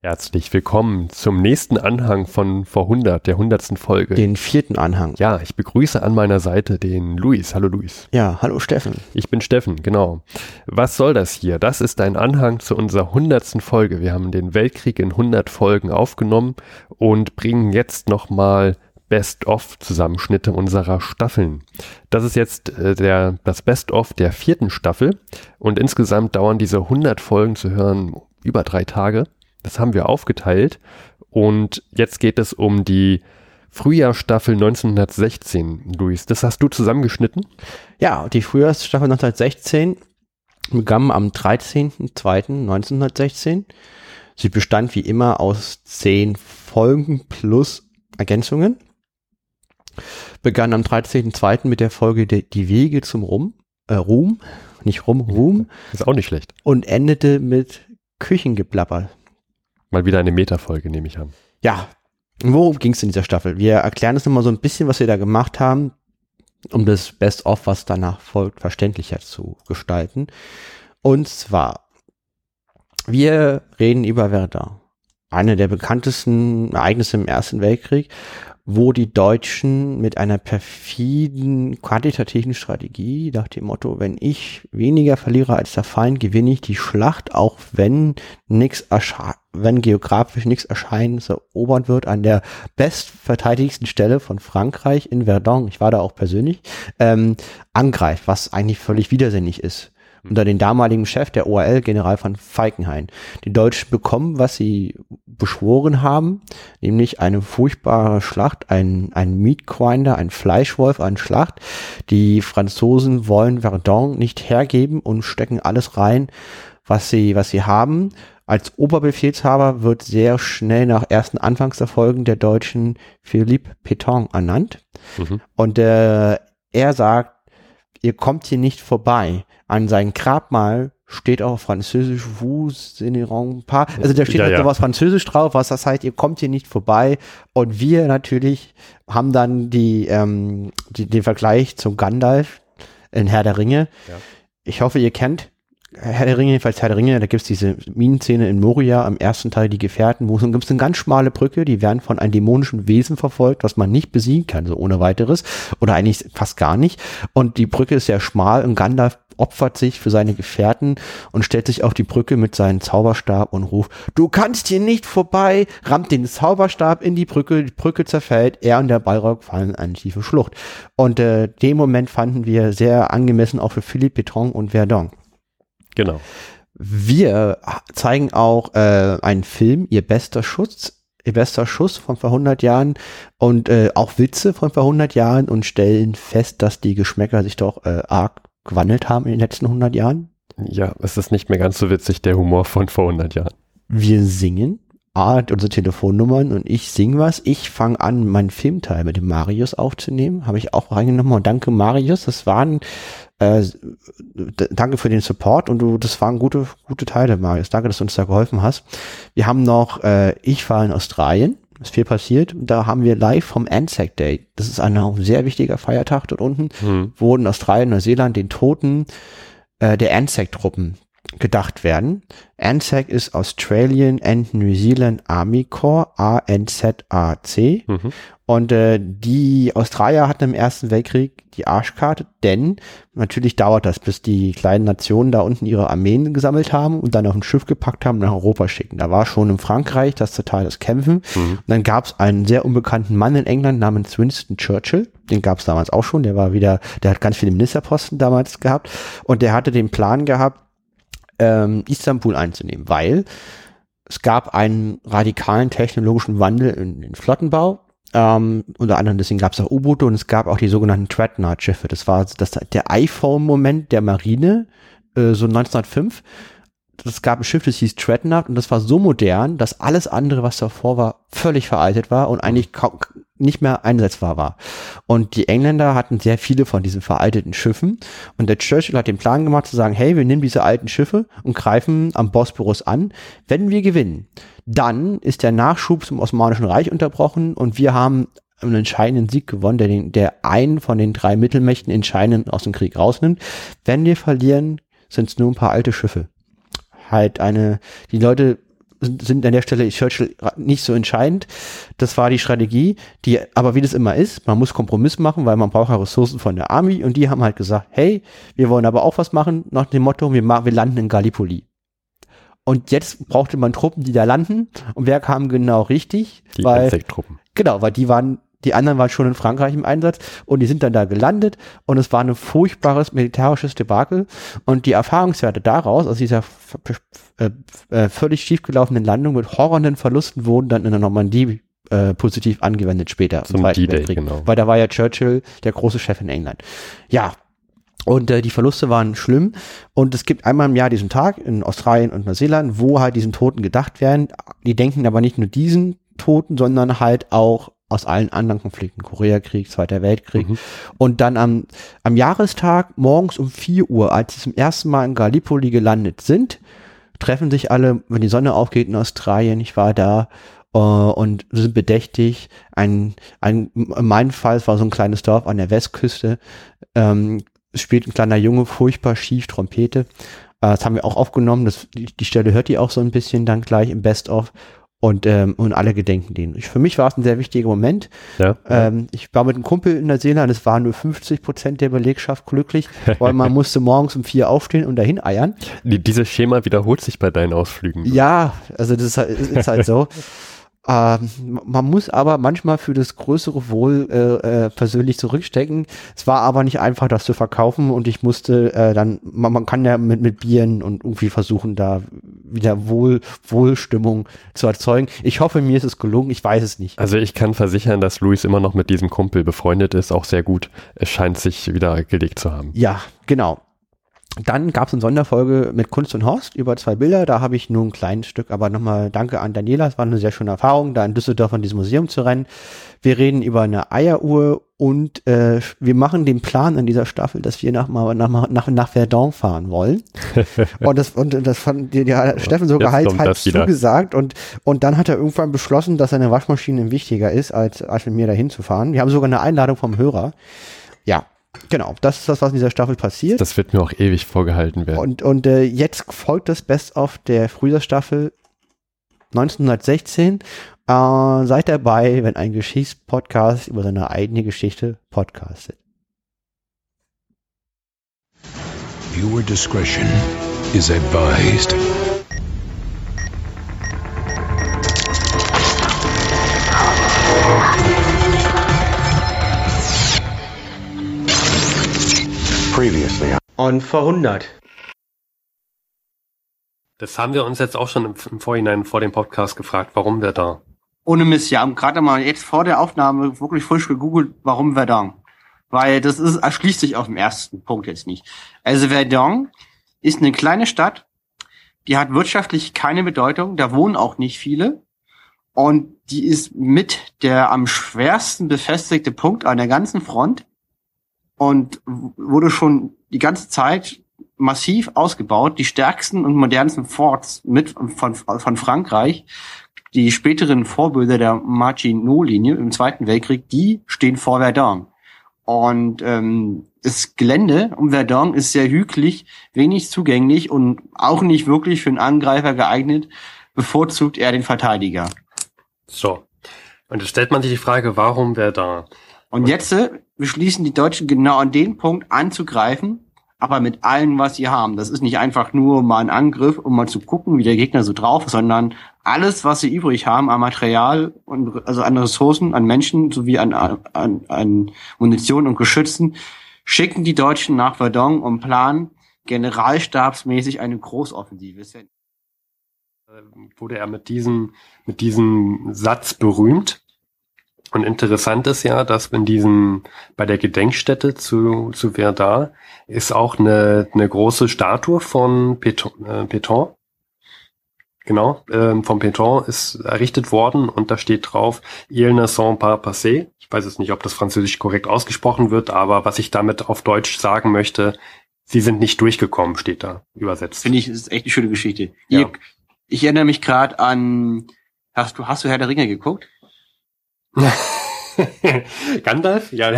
Herzlich willkommen zum nächsten Anhang von vor 100, der 100. Folge. Den vierten Anhang. Ja, ich begrüße an meiner Seite den Luis. Hallo Luis. Ja, hallo Steffen. Ich bin Steffen, genau. Was soll das hier? Das ist ein Anhang zu unserer 100. Folge. Wir haben den Weltkrieg in 100 Folgen aufgenommen und bringen jetzt nochmal Best-of-Zusammenschnitte unserer Staffeln. Das ist jetzt äh, der, das Best-of der vierten Staffel und insgesamt dauern diese 100 Folgen zu hören über drei Tage. Das haben wir aufgeteilt und jetzt geht es um die Frühjahrsstaffel 1916, Luis. Das hast du zusammengeschnitten? Ja, die Frühjahrsstaffel 1916 begann am 13.02.1916. Sie bestand wie immer aus zehn Folgen plus Ergänzungen. Begann am 13.02. mit der Folge Die Wege zum Rum, äh, Ruhm, nicht Rum, Ruhm. Ist auch nicht schlecht. Und endete mit Küchengeplapper. Mal wieder eine Metafolge, nehme ich an. Ja, worum ging es in dieser Staffel? Wir erklären es nochmal so ein bisschen, was wir da gemacht haben, um das Best-of, was danach folgt, verständlicher zu gestalten. Und zwar, wir reden über Verdun. Eine der bekanntesten Ereignisse im Ersten Weltkrieg wo die Deutschen mit einer perfiden quantitativen Strategie nach dem Motto, wenn ich weniger verliere als der Feind, gewinne ich die Schlacht, auch wenn nichts wenn geografisch nichts erscheint, erobert wird an der bestverteidigsten Stelle von Frankreich in Verdun, ich war da auch persönlich, ähm, angreift, was eigentlich völlig widersinnig ist unter den damaligen Chef der ORL, General von Falkenhayn. Die Deutschen bekommen, was sie beschworen haben, nämlich eine furchtbare Schlacht, ein, ein Meatgrinder, ein Fleischwolf, eine Schlacht. Die Franzosen wollen Verdun nicht hergeben und stecken alles rein, was sie, was sie haben. Als Oberbefehlshaber wird sehr schnell nach ersten Anfangserfolgen der Deutschen Philippe Pétain ernannt. Mhm. Und äh, er sagt, ihr kommt hier nicht vorbei. An seinem Grabmal steht auch französisch vous un pas. Also da steht ja, halt ja. was französisch drauf, was das heißt, ihr kommt hier nicht vorbei. Und wir natürlich haben dann die, ähm, die den Vergleich zum Gandalf in Herr der Ringe. Ja. Ich hoffe, ihr kennt Herr der Ringe, jedenfalls Herr der Ringe, da gibt's diese Minenszene in Moria am ersten Teil, die Gefährten, wo es gibt's eine ganz schmale Brücke, die werden von einem dämonischen Wesen verfolgt, was man nicht besiegen kann, so ohne weiteres, oder eigentlich fast gar nicht. Und die Brücke ist sehr schmal und Gandalf opfert sich für seine Gefährten und stellt sich auf die Brücke mit seinem Zauberstab und ruft, du kannst hier nicht vorbei, rammt den Zauberstab in die Brücke, die Brücke zerfällt, er und der Ballrock fallen in eine tiefe Schlucht. Und äh, den Moment fanden wir sehr angemessen auch für Philippe Beton und Verdun. Genau. Wir zeigen auch äh, einen Film, ihr bester Schutz, ihr bester Schuss von vor 100 Jahren und äh, auch Witze von vor 100 Jahren und stellen fest, dass die Geschmäcker sich doch äh, arg gewandelt haben in den letzten 100 Jahren. Ja, es ist nicht mehr ganz so witzig, der Humor von vor 100 Jahren. Wir singen. A hat unsere Telefonnummern und ich sing was. Ich fange an, meinen Filmteil mit dem Marius aufzunehmen. Habe ich auch reingenommen. Und danke, Marius. Das waren, äh, danke für den Support und du, das waren gute, gute Teile, Marius. Danke, dass du uns da geholfen hast. Wir haben noch, äh, ich war in Australien ist viel passiert. Da haben wir live vom Anzac Day, das ist ein sehr wichtiger Feiertag dort unten, mhm. wo in Australien, Neuseeland den Toten äh, der Anzac-Truppen gedacht werden. ANZAC ist Australian and New Zealand Army Corps, ANZAC. Mhm. Und äh, die Australier hatten im Ersten Weltkrieg die Arschkarte, denn natürlich dauert das, bis die kleinen Nationen da unten ihre Armeen gesammelt haben und dann auf ein Schiff gepackt haben und nach Europa schicken. Da war schon in Frankreich das total das Kämpfen. Mhm. Und dann gab es einen sehr unbekannten Mann in England namens Winston Churchill. Den gab es damals auch schon. Der war wieder, der hat ganz viele Ministerposten damals gehabt. Und der hatte den Plan gehabt, ähm, Istanbul einzunehmen, weil es gab einen radikalen technologischen Wandel in den Flottenbau. Ähm, unter anderem deswegen gab es auch U-Boote und es gab auch die sogenannten Dreadnought-Schiffe. Das war das, der iPhone-Moment der Marine, äh, so 1905 es gab ein Schiff, das hieß Dreadnought und das war so modern, dass alles andere, was davor war, völlig veraltet war und eigentlich kaum, nicht mehr einsetzbar war. Und die Engländer hatten sehr viele von diesen veralteten Schiffen. Und der Churchill hat den Plan gemacht zu sagen, hey, wir nehmen diese alten Schiffe und greifen am Bosporus an. Wenn wir gewinnen, dann ist der Nachschub zum Osmanischen Reich unterbrochen und wir haben einen entscheidenden Sieg gewonnen, der, den, der einen von den drei Mittelmächten entscheidend aus dem Krieg rausnimmt. Wenn wir verlieren, sind es nur ein paar alte Schiffe. Halt eine, die Leute sind an der Stelle Churchill nicht so entscheidend. Das war die Strategie, die, aber wie das immer ist, man muss Kompromiss machen, weil man braucht ja Ressourcen von der Army und die haben halt gesagt, hey, wir wollen aber auch was machen, nach dem Motto, wir, wir landen in Gallipoli. Und jetzt brauchte man Truppen, die da landen. Und wer kam genau richtig? Die weil, Truppen. Genau, weil die waren die anderen waren schon in Frankreich im Einsatz und die sind dann da gelandet und es war ein furchtbares militärisches Debakel und die Erfahrungswerte daraus, aus dieser äh, äh, völlig schiefgelaufenen Landung mit horrenden Verlusten wurden dann in der Normandie äh, positiv angewendet später. Zum D-Day, genau. Weil da war ja Churchill der große Chef in England. Ja, und äh, die Verluste waren schlimm. Und es gibt einmal im Jahr diesen Tag in Australien und Neuseeland, wo halt diesen Toten gedacht werden. Die denken aber nicht nur diesen Toten, sondern halt auch aus allen anderen Konflikten, Koreakrieg, Zweiter Weltkrieg. Mhm. Und dann am, am Jahrestag morgens um 4 Uhr, als sie zum ersten Mal in Gallipoli gelandet sind, treffen sich alle, wenn die Sonne aufgeht in Australien, ich war da, uh, und sind bedächtig. Ein, ein, in meinem Fall, es war so ein kleines Dorf an der Westküste, ähm, spielt ein kleiner Junge furchtbar schief Trompete. Uh, das haben wir auch aufgenommen, das, die, die Stelle hört ihr auch so ein bisschen dann gleich im Best-of. Und, ähm, und alle gedenken denen. Ich, für mich war es ein sehr wichtiger Moment. Ja, ähm, ich war mit einem Kumpel in der Seele und es waren nur 50 Prozent der Belegschaft glücklich, weil man musste morgens um vier aufstehen und dahin eiern. Die, dieses Schema wiederholt sich bei deinen Ausflügen. Ja, also das ist, halt, ist halt so. Ähm, man muss aber manchmal für das größere Wohl äh, äh, persönlich zurückstecken. Es war aber nicht einfach, das zu verkaufen und ich musste äh, dann, man, man kann ja mit, mit Bieren und irgendwie versuchen, da wieder Wohl, Wohlstimmung zu erzeugen. Ich hoffe, mir ist es gelungen, ich weiß es nicht. Also ich kann versichern, dass Luis immer noch mit diesem Kumpel befreundet ist, auch sehr gut. Es scheint sich wieder gelegt zu haben. Ja, genau. Dann gab es eine Sonderfolge mit Kunst und Horst über zwei Bilder. Da habe ich nur ein kleines Stück, aber nochmal danke an Daniela. Es war eine sehr schöne Erfahrung, da in Düsseldorf an diesem Museum zu rennen. Wir reden über eine Eieruhr und äh, wir machen den Plan in dieser Staffel, dass wir nach, nach, nach, nach Verdun fahren wollen. und das, und das fand die hat Steffen sogar halt, halt zugesagt. Und, und dann hat er irgendwann beschlossen, dass seine Waschmaschine wichtiger ist, als, als mit mir dahin zu fahren. Wir haben sogar eine Einladung vom Hörer. Ja, Genau, das ist das, was in dieser Staffel passiert. Das wird mir auch ewig vorgehalten werden. Und, und äh, jetzt folgt das Best-of der Frühjahrstaffel 1916. Äh, seid dabei, wenn ein Geschichtspodcast über seine eigene Geschichte podcastet. Viewer discretion is advised. Previously. On vor 100. Das haben wir uns jetzt auch schon im, im Vorhinein vor dem Podcast gefragt, warum wir da? Ohne Mist, ja, haben gerade mal jetzt vor der Aufnahme wirklich frisch gegoogelt, warum Verdun. Weil das ist, erschließt sich auf dem ersten Punkt jetzt nicht. Also Verdun ist eine kleine Stadt, die hat wirtschaftlich keine Bedeutung, da wohnen auch nicht viele. Und die ist mit der am schwersten befestigte Punkt an der ganzen Front und wurde schon die ganze Zeit massiv ausgebaut. Die stärksten und modernsten Forts mit von, von Frankreich, die späteren Vorbilder der Maginot-Linie im Zweiten Weltkrieg, die stehen vor Verdun. Und ähm, das Gelände um Verdun ist sehr hügelig, wenig zugänglich und auch nicht wirklich für einen Angreifer geeignet. Bevorzugt er den Verteidiger. So. Und jetzt stellt man sich die Frage, warum Verdun? Und jetzt äh, beschließen die Deutschen genau an den Punkt anzugreifen, aber mit allem, was sie haben. Das ist nicht einfach nur mal ein Angriff, um mal zu gucken, wie der Gegner so drauf ist, sondern alles, was sie übrig haben an Material und also an Ressourcen, an Menschen sowie an, an, an Munition und Geschützen, schicken die Deutschen nach Verdun und planen generalstabsmäßig eine Großoffensive. Wurde er mit diesem, mit diesem Satz berühmt? Und interessant ist ja, dass in diesem, bei der Gedenkstätte zu, zu Verdun ist auch eine, eine große Statue von Peton, äh, Peton. Genau, ähm, vom Peton ist errichtet worden und da steht drauf, Il ne sont pas passés. Ich weiß jetzt nicht, ob das französisch korrekt ausgesprochen wird, aber was ich damit auf Deutsch sagen möchte, sie sind nicht durchgekommen, steht da übersetzt. Finde ich, das ist echt eine schöne Geschichte. Ja. Ich, ich erinnere mich gerade an, hast du, hast du Herr der Ringe geguckt? Gandalf? Ja.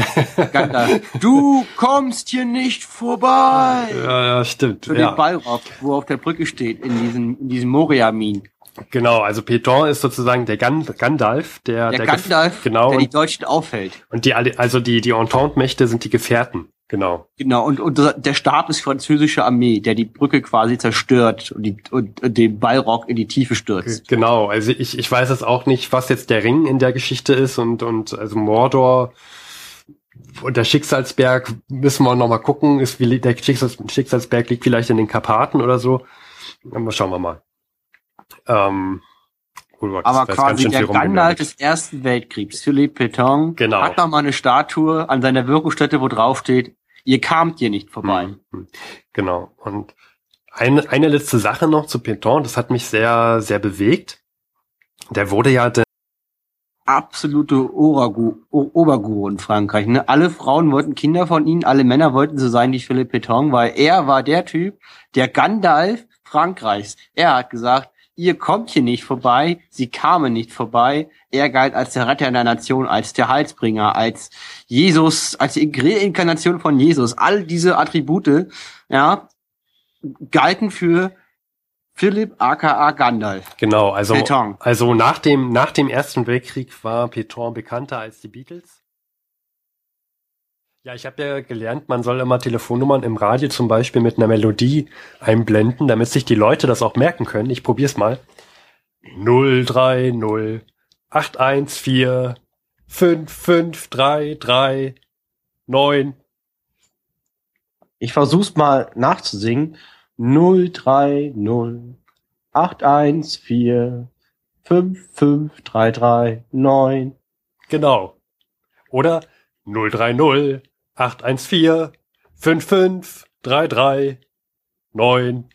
Gandalf. Du kommst hier nicht vorbei. Ja, ja stimmt. Für ja. den Ballrock, wo auf der Brücke steht, in diesem, in diesem Moria-Min. Genau, also Peton ist sozusagen der Gan Gandalf, der, Der, der Gandalf, genau der die Deutschen aufhält. und die also die die Entente-Mächte sind die Gefährten. Genau. Genau, und, und der Stab ist französische Armee, der die Brücke quasi zerstört und, die, und, und den Ballrock in die Tiefe stürzt. Genau, also ich, ich weiß jetzt auch nicht, was jetzt der Ring in der Geschichte ist und, und also Mordor und der Schicksalsberg müssen wir noch mal gucken, ist wie der Schicksals, Schicksalsberg liegt vielleicht in den Karpaten oder so. Aber schauen wir mal. Ähm, Gott, Aber quasi der Gandalf des Ersten Weltkriegs, Philippe Pétain, Genau. hat noch mal eine Statue an seiner Wirkungsstätte, wo drauf steht, ihr kamt hier nicht vorbei. Mhm. Genau. Und eine, eine letzte Sache noch zu Pinton, das hat mich sehr, sehr bewegt. Der wurde ja der Absolute Oragu, Oberguru in Frankreich. Ne? Alle Frauen wollten Kinder von ihm, alle Männer wollten so sein wie Philippe Pétain, weil er war der Typ, der Gandalf Frankreichs. Er hat gesagt, ihr kommt hier nicht vorbei, sie kamen nicht vorbei. Er galt als der Retter der Nation, als der Heilsbringer, als Jesus, als die Reinkarnation von Jesus. All diese Attribute, ja, galten für Philipp aka Gandalf. Genau, also, Pétain. also nach dem, nach dem Ersten Weltkrieg war Pétain bekannter als die Beatles. Ja, ich habe ja gelernt, man soll immer Telefonnummern im Radio zum Beispiel mit einer Melodie einblenden, damit sich die Leute das auch merken können. Ich probier's mal. 030 814 5533 9. Ich versuch's mal nachzusingen. 030 814 55339. Genau. Oder 030 814 5533 9.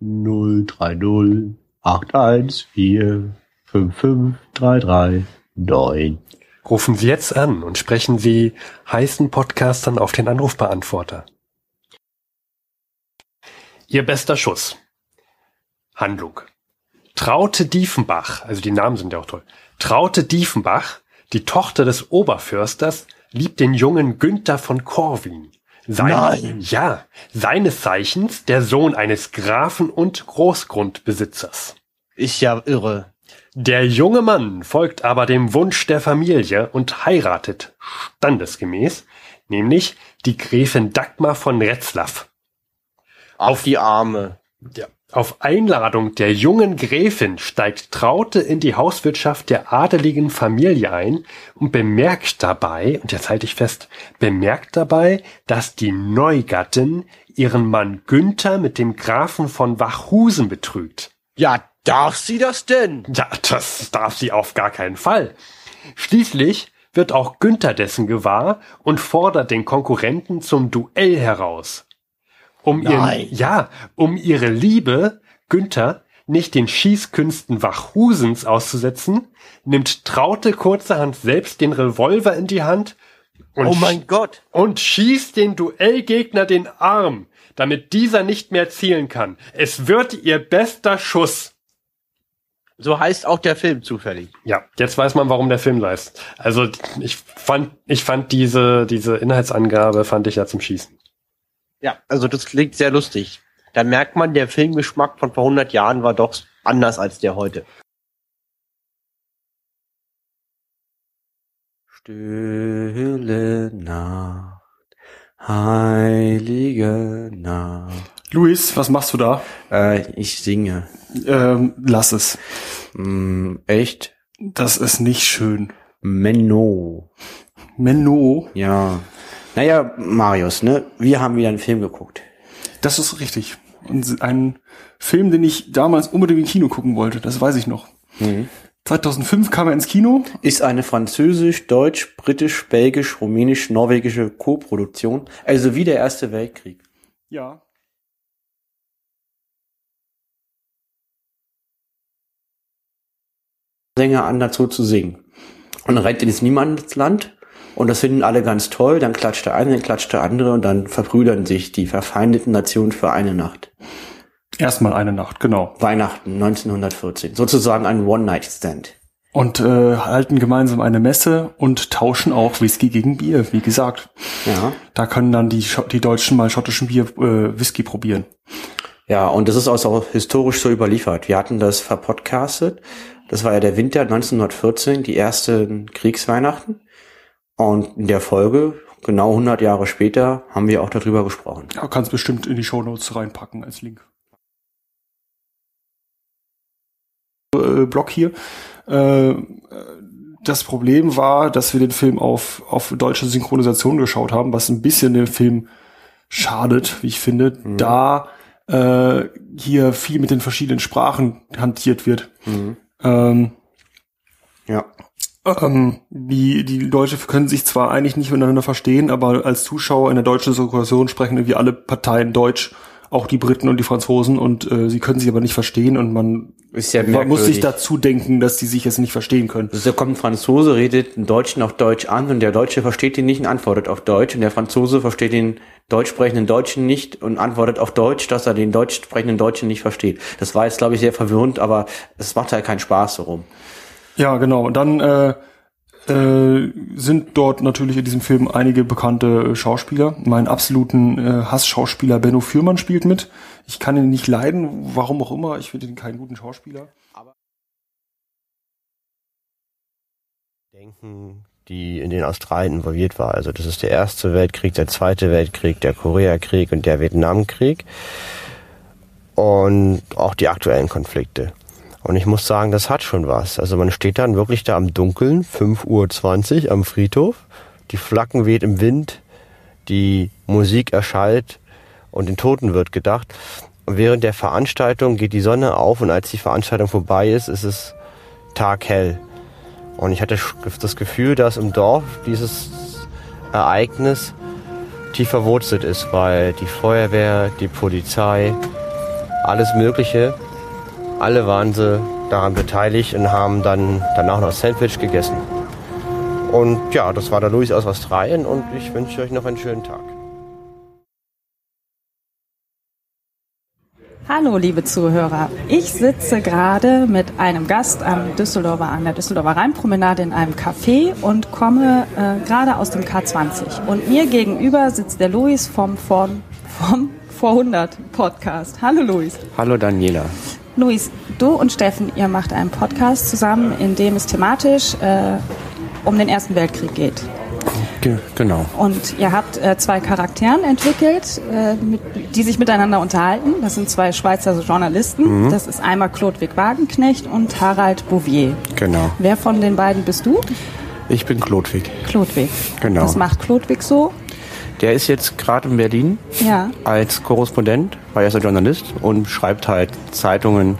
030 814 55339. Rufen Sie jetzt an und sprechen Sie heißen Podcastern auf den Anrufbeantworter. Ihr bester Schuss. Handlung. Traute Diefenbach, also die Namen sind ja auch toll. Traute Diefenbach, die Tochter des Oberförsters, liebt den jungen Günther von Corwin. Sein, Nein. Ja, seines Zeichens der Sohn eines Grafen und Großgrundbesitzers. Ist ja irre. Der junge Mann folgt aber dem Wunsch der Familie und heiratet standesgemäß, nämlich die Gräfin Dagmar von Retzlaff. Auf die Arme. Ja. Auf Einladung der jungen Gräfin steigt Traute in die Hauswirtschaft der adeligen Familie ein und bemerkt dabei, und jetzt halte ich fest, bemerkt dabei, dass die Neugattin ihren Mann Günther mit dem Grafen von Wachhusen betrügt. Ja, darf sie das denn? Ja, das darf sie auf gar keinen Fall. Schließlich wird auch Günther dessen gewahr und fordert den Konkurrenten zum Duell heraus. Um Nein. ihren, ja, um ihre Liebe, Günther, nicht den Schießkünsten Wachhusens auszusetzen, nimmt Traute kurzerhand selbst den Revolver in die Hand und, Oh mein Gott. und schießt den Duellgegner den Arm, damit dieser nicht mehr zielen kann. Es wird ihr bester Schuss. So heißt auch der Film zufällig. Ja, jetzt weiß man, warum der Film leist. Also ich fand, ich fand diese, diese Inhaltsangabe fand ich ja zum Schießen. Ja, also das klingt sehr lustig. Da merkt man, der Filmgeschmack von vor 100 Jahren war doch anders als der heute. Stille Nacht, heilige Nacht. Luis, was machst du da? Äh, ich singe. Ähm, lass es. Mm, echt? Das ist nicht schön. Menno. Menno, Ja. Naja, Marius, ne? Wir haben wieder einen Film geguckt. das ist richtig. Und ein Film, den ich damals unbedingt im Kino gucken wollte, das weiß ich noch. 2005 kam er ins Kino. Ist eine französisch, deutsch, britisch, belgisch, rumänisch, norwegische Co-Produktion. Also wie der Erste Weltkrieg. Ja. Sänger an dazu zu singen. Und rennt ins Niemandsland und das finden alle ganz toll. Dann klatscht der eine, dann klatscht der andere und dann verbrüdern sich die verfeindeten Nationen für eine Nacht. Erstmal eine Nacht, genau. Weihnachten 1914. Sozusagen ein One-Night-Stand. Und äh, halten gemeinsam eine Messe und tauschen auch Whisky gegen Bier, wie gesagt. Ja. Da können dann die, die Deutschen mal schottischen Bier, äh, Whisky probieren. Ja, und das ist auch historisch so überliefert. Wir hatten das verpodcastet. Das war ja der Winter 1914, die ersten Kriegsweihnachten. Und in der Folge, genau 100 Jahre später, haben wir auch darüber gesprochen. Ja, kannst bestimmt in die Shownotes reinpacken als Link. Äh, Blog hier. Äh, das Problem war, dass wir den Film auf, auf deutsche Synchronisation geschaut haben, was ein bisschen dem Film schadet, wie ich finde, Mhm. da äh, hier viel mit den verschiedenen Sprachen hantiert wird. Mhm. Ähm, Ja. Ähm, die, die Leute können sich zwar eigentlich nicht miteinander verstehen, aber als Zuschauer in der deutschen Synchronisation sprechen irgendwie alle Parteien Deutsch, auch die Briten und die Franzosen und äh, sie können sich aber nicht verstehen und man, ja man muss sich dazu denken, dass die sich jetzt nicht verstehen können. Also da kommt ein Franzose, redet einen Deutschen auf Deutsch an und der Deutsche versteht ihn nicht und antwortet auf Deutsch und der Franzose versteht den deutsch sprechenden Deutschen nicht und antwortet auf Deutsch, dass er den deutsch sprechenden Deutschen nicht versteht. Das war jetzt, glaube ich, sehr verwirrend, aber es macht halt keinen Spaß so rum. Ja, genau. Und dann äh, äh, sind dort natürlich in diesem Film einige bekannte äh, Schauspieler. Meinen absoluten äh, Hassschauspieler Benno Fürmann spielt mit. Ich kann ihn nicht leiden, warum auch immer. Ich finde ihn keinen guten Schauspieler. denken, die in den Australien involviert war. Also das ist der erste Weltkrieg, der zweite Weltkrieg, der Koreakrieg und der Vietnamkrieg und auch die aktuellen Konflikte. Und ich muss sagen, das hat schon was. Also man steht dann wirklich da am Dunkeln, 5.20 Uhr am Friedhof, die Flaggen weht im Wind, die Musik erschallt und den Toten wird gedacht. Und während der Veranstaltung geht die Sonne auf und als die Veranstaltung vorbei ist, ist es taghell. Und ich hatte das Gefühl, dass im Dorf dieses Ereignis tief verwurzelt ist, weil die Feuerwehr, die Polizei, alles Mögliche, alle waren sie daran beteiligt und haben dann danach noch Sandwich gegessen. Und ja, das war der Luis aus Australien und ich wünsche euch noch einen schönen Tag. Hallo, liebe Zuhörer. Ich sitze gerade mit einem Gast am Düsseldorfer, an der Düsseldorfer Rheinpromenade in einem Café und komme äh, gerade aus dem K20. Und mir gegenüber sitzt der Luis vom, vom, vom Vor100 Podcast. Hallo, Luis. Hallo Daniela. Luis, du und Steffen, ihr macht einen Podcast zusammen, in dem es thematisch äh, um den Ersten Weltkrieg geht. Ge genau. Und ihr habt äh, zwei Charakteren entwickelt, äh, mit, die sich miteinander unterhalten. Das sind zwei Schweizer Journalisten. Das ist einmal Chlodwig Wagenknecht und Harald Bouvier. Genau. Wer von den beiden bist du? Ich bin Klodwig. Chlodwig. Genau. Was macht Chlodwig so? Der ist jetzt gerade in Berlin Ja. als Korrespondent, weil er ist ein Journalist und schreibt halt Zeitungen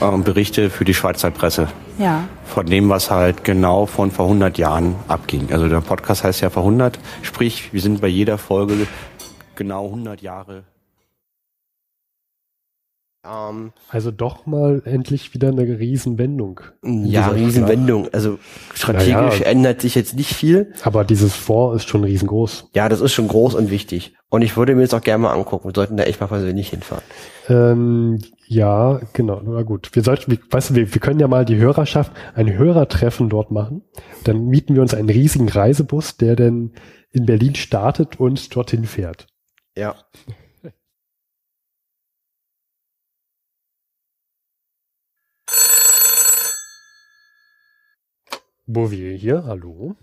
und Berichte für die Schweizer Presse. Ja. Von dem, was halt genau von vor 100 Jahren abging. Also der Podcast heißt ja vor 100, sprich, wir sind bei jeder Folge genau 100 Jahre. Ähm, Also doch mal endlich wieder eine Riesenwendung. ja, Riesenwendung. Also strategisch Naja. ändert sich jetzt nicht viel. Aber dieses Vor ist schon riesengroß. Ja, das ist schon groß und wichtig. Und ich würde mir das auch gerne mal angucken. Wir sollten da echt mal persönlich hinfahren. Ähm, ja, genau. Na gut. Wir sollten, wir, weißt du, wir, wir können ja mal die Hörerschaft, ein Hörertreffen dort machen. Dann mieten wir uns einen riesigen Reisebus, der dann in Berlin startet und dorthin fährt. Ja. Bouvier hier, hallo.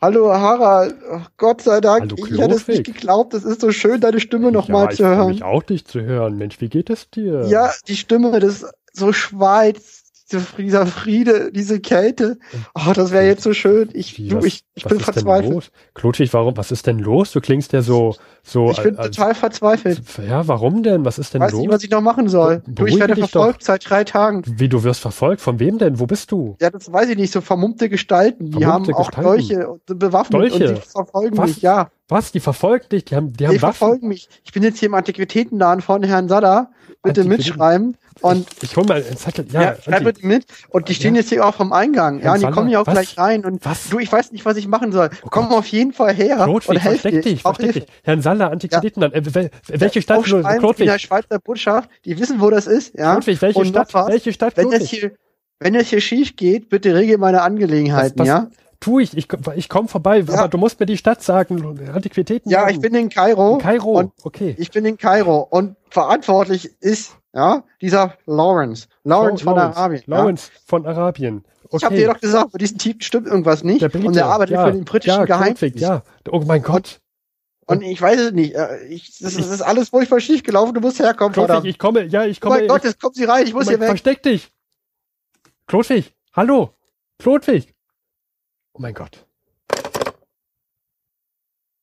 Hallo Harald, Ach, Gott sei Dank, Hallo, ich hätte es nicht geglaubt, es ist so schön, deine Stimme nochmal ja, ich zu freue hören. mich auch, dich zu hören. Mensch, wie geht es dir? Ja, die Stimme, das ist so Schweiz, dieser Friede, diese Kälte. Oh, das wäre jetzt so schön. Ich, Wie, du, was, ich, ich bin verzweifelt. Klotwig, warum, was ist denn los? Du klingst ja so, so, Ich bin als- total verzweifelt. ja, warum denn? Was ist denn weiß los? nicht, was ich noch machen soll. Be- Du, ich werde verfolgt seit drei Tagen. Wie, du wirst verfolgt? Von wem denn? Wo bist du? Ja, das weiß ich nicht, so vermummte Gestalten. Die Vermummte haben auch? Dolche bewaffnet Dolche? und die verfolgen Was? mich, ja. Was? Die verfolgen dich? Die haben, die haben Die Waffen? verfolgen mich. Ich bin jetzt hier im Antiquitätenladen von Herrn Sada. Bitte mitschreiben. Und Ich, ich hol mal einen Zettel. Ja, Ja, schreib bitte mit. Und die stehen Ja. jetzt hier auch vom Eingang. Ja, Herr und die Sander, kommen hier auch was? gleich rein. Und Was? du, ich weiß nicht, was ich machen soll. Oh Komm auf jeden Fall her und helf versteck dich, versteck dich. Herrn Sander, Antiquitäten, ja. äh, wel- welche Stadt? Aufschreiben in der Schweizer Botschaft. Die wissen, wo das ist. Ja. Klotwig, welche und Stadt? Welche Stadt? Wenn das hier, wenn das hier schief geht, bitte regel meine Angelegenheiten, Was- was- ja? Tu ich. Ich, ich komme vorbei, Ja. aber du musst mir die Stadt sagen. Antiquitäten. Ja, ich bin in Kairo. in Kairo. Und okay. ich bin in Kairo und verantwortlich ist ja dieser Lawrence. Lawrence von Lawrence, Arabien. Lawrence von Arabien. Ja. Okay. Ich habe dir doch gesagt, bei diesem Typen stimmt irgendwas nicht. der Brite. und der arbeitet ja, für den britischen ja, Geheimdienst. Ja, oh mein Gott. Und ich weiß es nicht. äh, Ich, das, ist, das ist alles furchtbar schief gelaufen. Du musst herkommen, Klotwig, ich komme, ja, ich Oh komme. mein Gott, jetzt kommt sie rein. Ich oh muss mein, hier weg. Versteck dich. Klotwig, hallo. Klotwig. Oh mein Gott.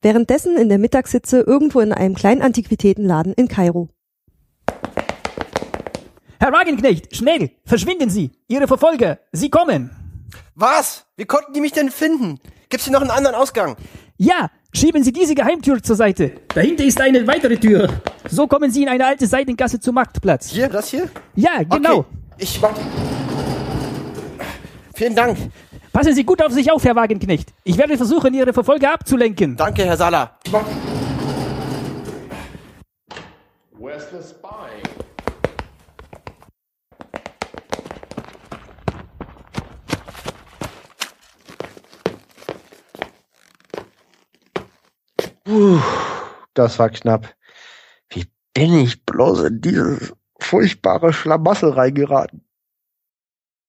Währenddessen in der Mittagssitze irgendwo in einem kleinen Antiquitätenladen in Kairo. Herr Wagenknecht, schnell, verschwinden Sie. Ihre Verfolger, sie kommen. Was? Wie konnten die mich denn finden? Gibt's hier noch einen anderen Ausgang? Ja, schieben Sie diese Geheimtür zur Seite. Dahinter ist eine weitere Tür. So kommen Sie in eine alte Seitengasse zum Marktplatz. Hier, das hier? Ja, genau. Okay, ich mach die. Vielen Dank. Passen Sie gut auf sich auf, Herr Wagenknecht. Ich werde versuchen, Ihre Verfolger abzulenken. Danke, Herr Sala. Where's the spy? Puh, das war knapp. Wie bin ich bloß in dieses furchtbare Schlamassel reingeraten?